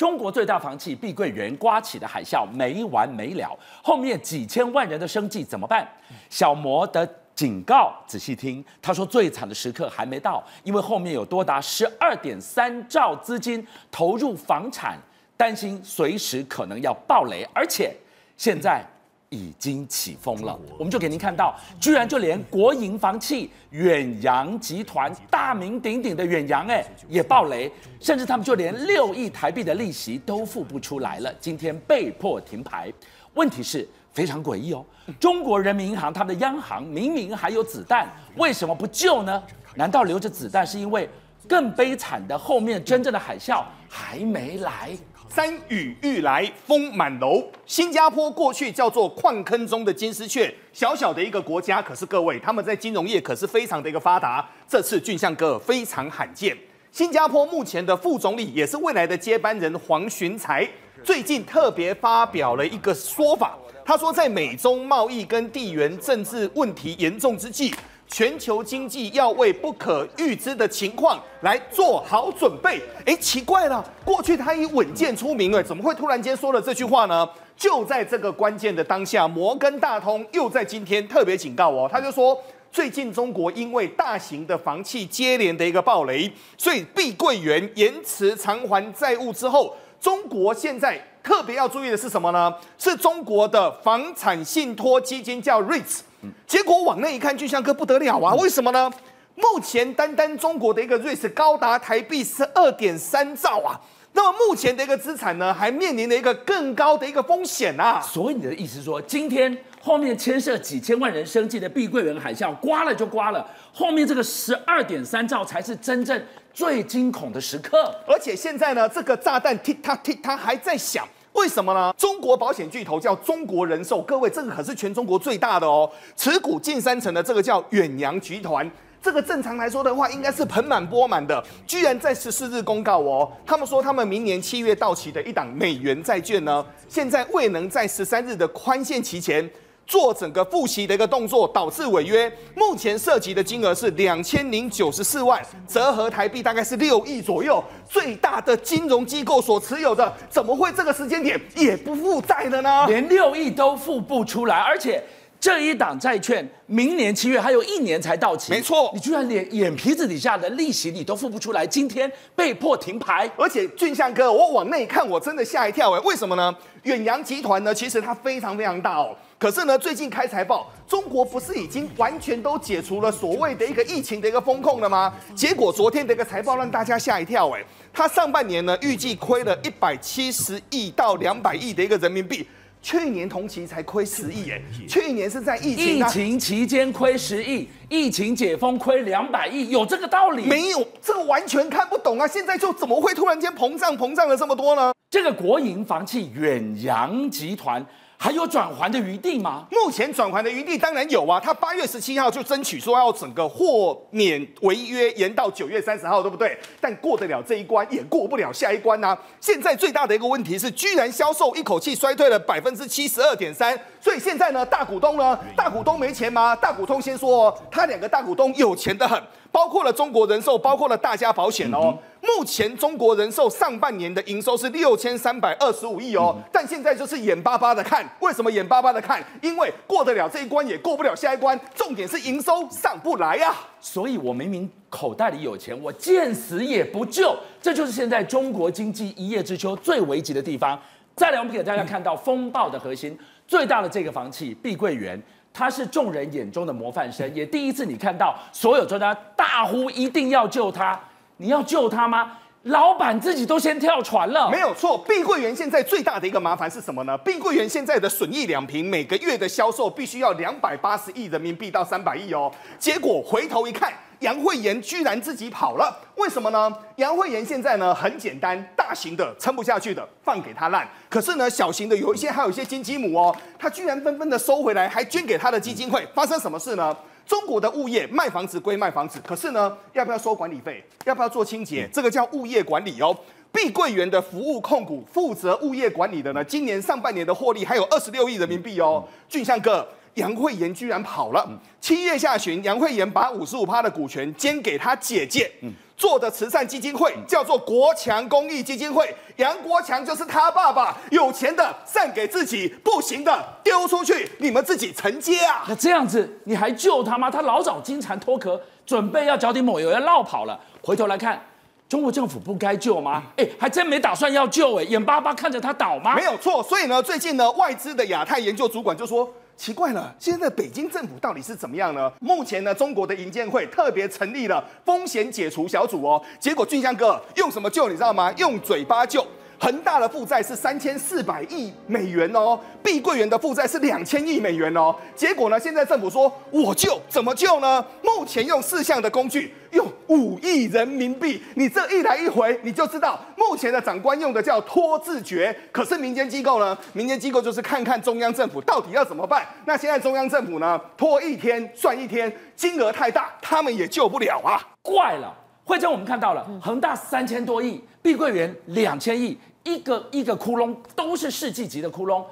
中国最大房企碧桂园刮起的海啸没完没了，后面几千万人的生计怎么办？小摩的警告，仔细听，他说最惨的时刻还没到，因为后面有多达十二点三兆资金投入房产，担心随时可能要暴雷，而且现在。已经起风了，我们就给您看到，居然就连国营房企远洋集团大名鼎鼎的远洋，哎，也爆雷，甚至他们就连六亿台币的利息都付不出来了，今天被迫停牌。问题是非常诡异哦，中国人民银行他们的央行明明还有子弹，为什么不救呢？难道留着子弹是因为更悲惨的后面真正的海啸还没来？山雨欲来风满楼，新加坡过去叫做矿坑中的金丝雀，小小的一个国家，可是各位他们在金融业可是非常的一个发达。这次俊相哥非常罕见，新加坡目前的副总理也是未来的接班人黄循财，最近特别发表了一个说法，他说在美中贸易跟地缘政治问题严重之际。全球经济要为不可预知的情况来做好准备。哎，奇怪了，过去他以稳健出名，哎，怎么会突然间说了这句话呢？就在这个关键的当下，摩根大通又在今天特别警告哦，他就说，最近中国因为大型的房企接连的一个暴雷，所以碧桂园延迟偿还债务之后，中国现在特别要注意的是什么呢？是中国的房产信托基金叫 REITs。结果往内一看，俊相哥不得了啊！为什么呢？目前单单中国的一个 REITs 高达台币十二点三兆啊！那么目前的一个资产呢，还面临了一个更高的一个风险啊！所以你的意思是说，今天后面牵涉几千万人生计的碧桂园海啸刮了就刮了，后面这个十二点三兆才是真正最惊恐的时刻。而且现在呢，这个炸弹踢它踢它还在响。为什么呢？中国保险巨头叫中国人寿，各位，这个可是全中国最大的哦，持股近三成的这个叫远洋集团，这个正常来说的话，应该是盆满钵满的，居然在十四日公告哦，他们说他们明年七月到期的一档美元债券呢，现在未能在十三日的宽限期前。做整个复习的一个动作，导致违约。目前涉及的金额是两千零九十四万，折合台币大概是六亿左右。最大的金融机构所持有的，怎么会这个时间点也不负债的呢？连六亿都付不出来，而且这一档债券明年七月还有一年才到期。没错，你居然连眼皮子底下的利息你都付不出来，今天被迫停牌。而且俊相哥，我往内看，我真的吓一跳哎，为什么呢？远洋集团呢，其实它非常非常大哦。可是呢，最近开财报，中国不是已经完全都解除了所谓的一个疫情的一个风控了吗？结果昨天的一个财报让大家吓一跳，哎，它上半年呢预计亏了一百七十亿到两百亿的一个人民币，去年同期才亏十亿，哎，去年是在疫情疫情期间亏十亿，疫情解封亏两百亿，有这个道理？没有，这个完全看不懂啊！现在就怎么会突然间膨胀膨胀了这么多呢？这个国营房企远洋集团。还有转圜的余地吗？目前转圜的余地当然有啊，他八月十七号就争取说要整个豁免违约延到九月三十号，对不对？但过得了这一关，也过不了下一关呐、啊。现在最大的一个问题是，居然销售一口气衰退了百分之七十二点三。所以现在呢，大股东呢，大股东没钱吗？大股东先说哦，他两个大股东有钱的很，包括了中国人寿，包括了大家保险哦。目前中国人寿上半年的营收是六千三百二十五亿哦，但现在就是眼巴巴的看，为什么眼巴巴的看？因为过得了这一关，也过不了下一关。重点是营收上不来呀。所以我明明口袋里有钱，我见死也不救。这就是现在中国经济一叶知秋最危急的地方。再来，我们给大家看到风暴的核心，最大的这个房企碧桂园，它是众人眼中的模范生，也第一次你看到所有专家大呼一定要救它。你要救他吗？老板自己都先跳船了。没有错，碧桂园现在最大的一个麻烦是什么呢？碧桂园现在的损益两平，每个月的销售必须要两百八十亿人民币到三百亿哦。结果回头一看，杨惠妍居然自己跑了。为什么呢？杨惠妍现在呢很简单，大型的撑不下去的放给他烂，可是呢小型的有一些还有一些金鸡母哦，他居然纷纷的收回来，还捐给他的基金会。发生什么事呢？中国的物业卖房子归卖房子，可是呢，要不要收管理费？要不要做清洁？这个叫物业管理哦。碧桂园的服务控股负责物业管理的呢，今年上半年的获利还有二十六亿人民币哦。俊相哥，杨惠妍居然跑了。七月下旬，杨惠妍把五十五趴的股权捐给她姐姐。做的慈善基金会叫做国强公益基金会，杨国强就是他爸爸，有钱的散给自己，不行的丢出去，你们自己承接啊！那这样子你还救他吗？他老早金蝉脱壳，准备要脚底抹油要落跑了。回头来看，中国政府不该救吗？哎，还真没打算要救，哎，眼巴巴看着他倒吗？没有错。所以呢，最近呢，外资的亚太研究主管就说。奇怪了，现在北京政府到底是怎么样呢？目前呢，中国的银监会特别成立了风险解除小组哦。结果俊香哥用什么救？你知道吗？用嘴巴救。恒大的负债是三千四百亿美元哦，碧桂园的负债是两千亿美元哦。结果呢，现在政府说我救，怎么救呢？目前用四项的工具，用五亿人民币。你这一来一回，你就知道目前的长官用的叫拖字诀。可是民间机构呢？民间机构就是看看中央政府到底要怎么办。那现在中央政府呢，拖一天算一天，金额太大，他们也救不了啊。怪了，会长，我们看到了恒大三千多亿，碧桂园两千亿。一个一个窟窿都是世纪级的窟窿。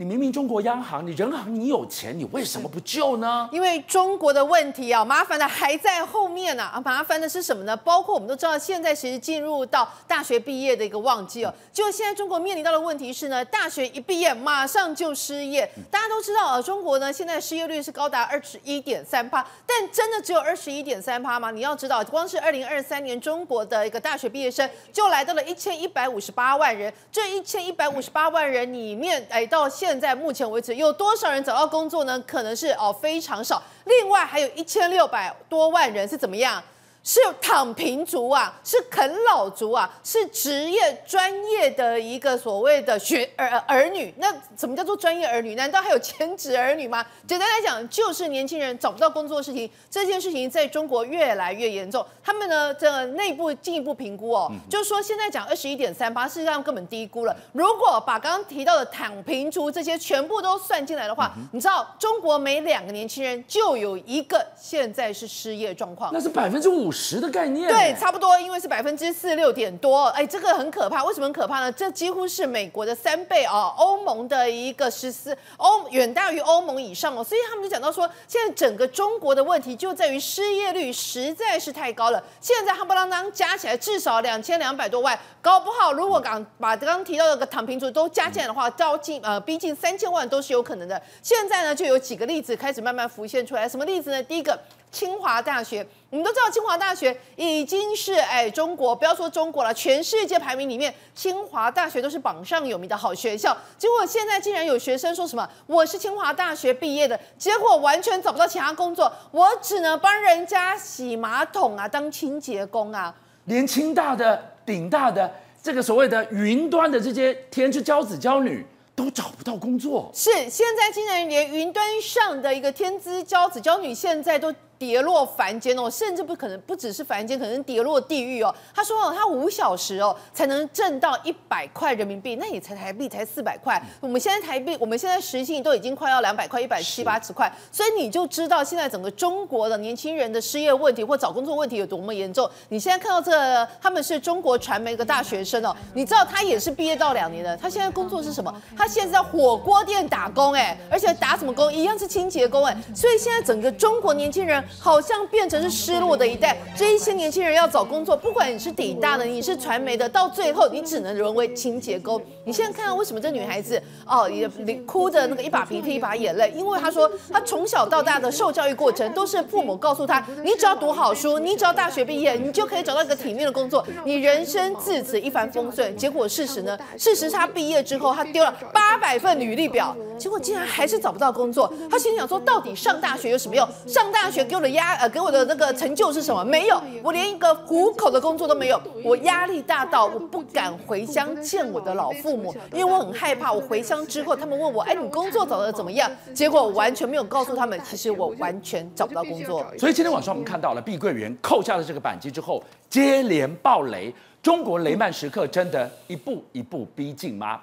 你明明中国央行，你人行，你有钱，你为什么不救呢？因为中国的问题啊，麻烦的还在后面呢。啊，麻烦的是什么呢？包括我们都知道，现在其实进入到大学毕业的一个旺季哦。就现在中国面临到的问题是呢，大学一毕业马上就失业。大家都知道啊，中国呢现在失业率是高达二十一点三趴，但真的只有二十一点三趴吗？你要知道，光是二零二三年中国的一个大学毕业生就来到了一千一百五十八万人。这一千一百五十八万人里面，哎，到现现在目前为止，有多少人找到工作呢？可能是哦非常少。另外还有一千六百多万人是怎么样？是躺平族啊，是啃老族啊，是职业专业的一个所谓的学儿儿女。那什么叫做专业儿女？难道还有兼职儿女吗？简单来讲，就是年轻人找不到工作的事情。这件事情在中国越来越严重。他们呢，这个内部进一步评估哦，就是说现在讲二十一点三八，事实上根本低估了。如果把刚刚提到的躺平族这些全部都算进来的话，你知道中国每两个年轻人就有一个现在是失业状况。那是百分之五。十的概念，对，差不多，因为是百分之四十六点多，哎，这个很可怕。为什么很可怕呢？这几乎是美国的三倍哦，欧盟的一个实施，欧远大于欧盟以上哦。所以他们就讲到说，现在整个中国的问题就在于失业率实在是太高了。现在夯不啷当加起来至少两千两百多万，搞不好如果刚把刚刚提到的个躺平族都加进来的话，到近呃逼近三千万都是有可能的。现在呢，就有几个例子开始慢慢浮现出来。什么例子呢？第一个。清华大学，我们都知道清华大学已经是哎中国，不要说中国了，全世界排名里面，清华大学都是榜上有名的好学校。结果现在竟然有学生说什么我是清华大学毕业的，结果完全找不到其他工作，我只能帮人家洗马桶啊，当清洁工啊。连清大的、顶大的这个所谓的云端的这些天之骄子骄女。都找不到工作，是现在竟然连云端上的一个天之骄子骄女，现在都跌落凡间哦，甚至不可能不只是凡间，可能跌落地狱哦。他说哦，他五小时哦才能挣到一百块人民币，那也才台币才四百块。我们现在台币，我们现在时薪都已经快要两百块，一百七八十块。所以你就知道现在整个中国的年轻人的失业问题或找工作问题有多么严重。你现在看到这个，他们是中国传媒一个大学生哦，你知道他也是毕业到两年的，他现在工作是什么？他现在在火锅店打工哎，而且打什么工？一样是清洁工哎。所以现在整个中国年轻人好像变成是失落的一代。这一些年轻人要找工作，不管你是底大的，你是传媒的，到最后你只能沦为清洁工。你现在看到为什么这女孩子哦也哭的那个一把鼻涕一把眼泪？因为她说她从小到大的受教育过程都是父母告诉她，你只要读好书，你只要大学毕业，你就可以找到一个体面的工作，你人生自此一帆风顺。结果事实呢？事实她毕业之后，她丢了八百份履历表，结果竟然还是找不到工作。他心想说：“到底上大学有什么用？上大学给我的压呃，给我的那个成就是什么？没有，我连一个糊口的工作都没有。我压力大到我不敢回乡见我的老父母，因为我很害怕。我回乡之后，他们问我：‘哎，你工作找得怎么样？’结果我完全没有告诉他们，其实我完全找不到工作。所以今天晚上我们看到了碧桂园扣下了这个扳机之后，接连爆雷。中国雷曼时刻真的一步一步逼近吗？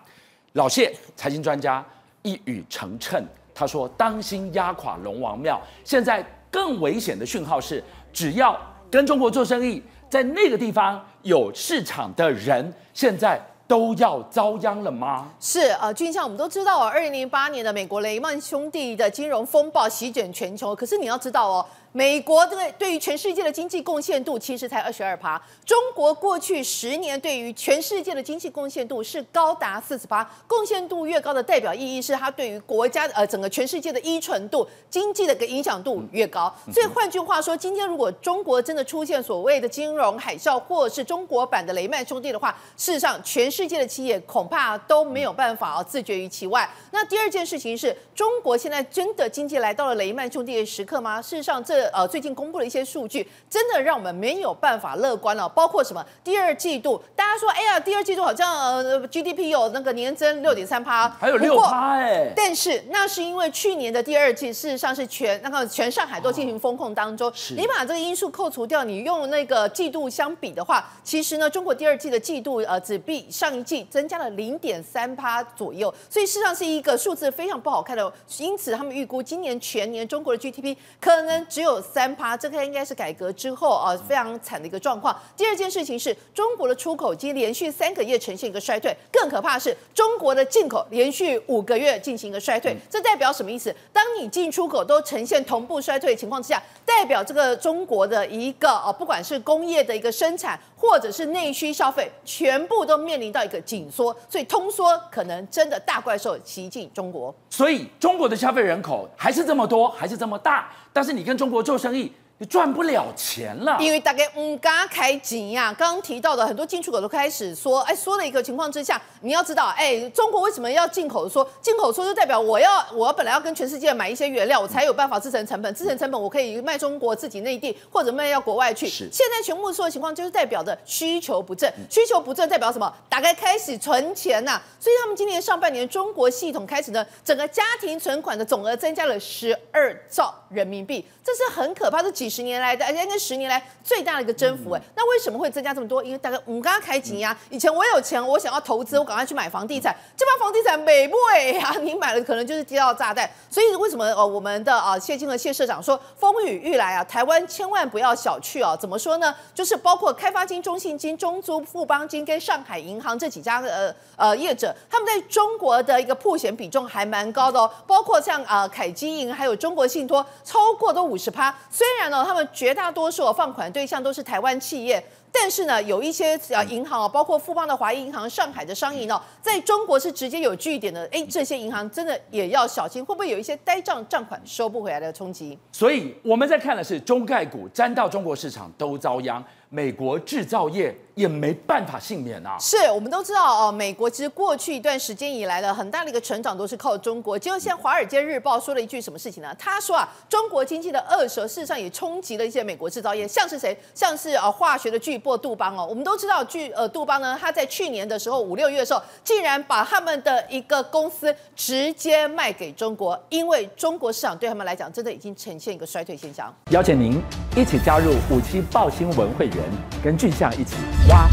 老谢，财经专家一语成谶，他说：“当心压垮龙王庙。”现在更危险的讯号是，只要跟中国做生意，在那个地方有市场的人，现在都要遭殃了吗？是呃，俊相，我们都知道，二零零八年的美国雷曼兄弟的金融风暴席卷全球。可是你要知道哦。美国对对于全世界的经济贡献度其实才二十二趴，中国过去十年对于全世界的经济贡献度是高达四十趴，贡献度越高的代表意义是它对于国家呃整个全世界的依存度、经济的一个影响度越高。所以换句话说，今天如果中国真的出现所谓的金融海啸，或者是中国版的雷曼兄弟的话，事实上全世界的企业恐怕都没有办法啊自绝于其外。那第二件事情是中国现在真的经济来到了雷曼兄弟的时刻吗？事实上这。呃，最近公布了一些数据，真的让我们没有办法乐观了。包括什么？第二季度，大家说，哎呀，第二季度好像呃 GDP 有那个年增六点三趴，还有六趴哎。但是那是因为去年的第二季，事实上是全那个全上海都进行风控当中，你把这个因素扣除掉，你用那个季度相比的话，其实呢，中国第二季的季度呃只比上一季增加了零点三趴左右，所以事实上是一个数字非常不好看的。因此他们预估今年全年中国的 GDP 可能只有。三趴，这个应该是改革之后啊非常惨的一个状况。第二件事情是中国的出口已经连续三个月呈现一个衰退，更可怕的是中国的进口连续五个月进行一个衰退。这代表什么意思？当你进出口都呈现同步衰退的情况之下，代表这个中国的一个啊，不管是工业的一个生产，或者是内需消费，全部都面临到一个紧缩，所以通缩可能真的大怪兽袭进中国。所以中国的消费人口还是这么多，还是这么大。但是你跟中国做生意，你赚不了钱了，因为大概唔敢开钱呀。刚刚提到的很多进出口都开始说，哎，说的一个情况之下，你要知道，哎，中国为什么要进口说？进口说就代表我要，我本来要跟全世界买一些原料，我才有办法制成成本，制成成本我可以卖中国自己内地，或者卖到国外去。是。现在全部说的情况就是代表着需求不振，需求不振代表什么？大概开始存钱呐。所以他们今年上半年中国系统开始呢，整个家庭存款的总额增加了十二兆人民币。这是很可怕，的几十年来的，而且那十年来最大的一个增幅哎。那为什么会增加这么多？因为大概我们刚刚开机呀，以前我有钱，我想要投资，我赶快去买房地产，这帮房地产美不美呀？你买了可能就是接到炸弹。所以为什么呃我们的啊谢金和谢社长说风雨欲来啊，台湾千万不要小觑啊？怎么说呢？就是包括开发金、中信金、中租、富邦金跟上海银行这几家呃呃业者，他们在中国的一个破险比重还蛮高的哦。包括像啊凯基银还有中国信托，超过都五。五十趴，虽然呢，他们绝大多数放款对象都是台湾企业，但是呢，有一些呃银行啊，包括富邦的华谊银行、上海的商银哦，在中国是直接有据点的。哎，这些银行真的也要小心，会不会有一些呆账账款收不回来的冲击？所以我们在看的是中概股沾到中国市场都遭殃。美国制造业也没办法幸免啊！是我们都知道哦，美国其实过去一段时间以来的很大的一个成长都是靠中国。结果现在《华尔街日报》说了一句什么事情呢？他说啊，中国经济的恶蛇事实上也冲击了一些美国制造业，像是谁？像是啊化学的巨过杜邦哦。我们都知道巨呃杜邦呢，他在去年的时候五六月的时候，竟然把他们的一个公司直接卖给中国，因为中国市场对他们来讲真的已经呈现一个衰退现象。邀请您一起加入五七报新闻会员。跟俊相一起挖。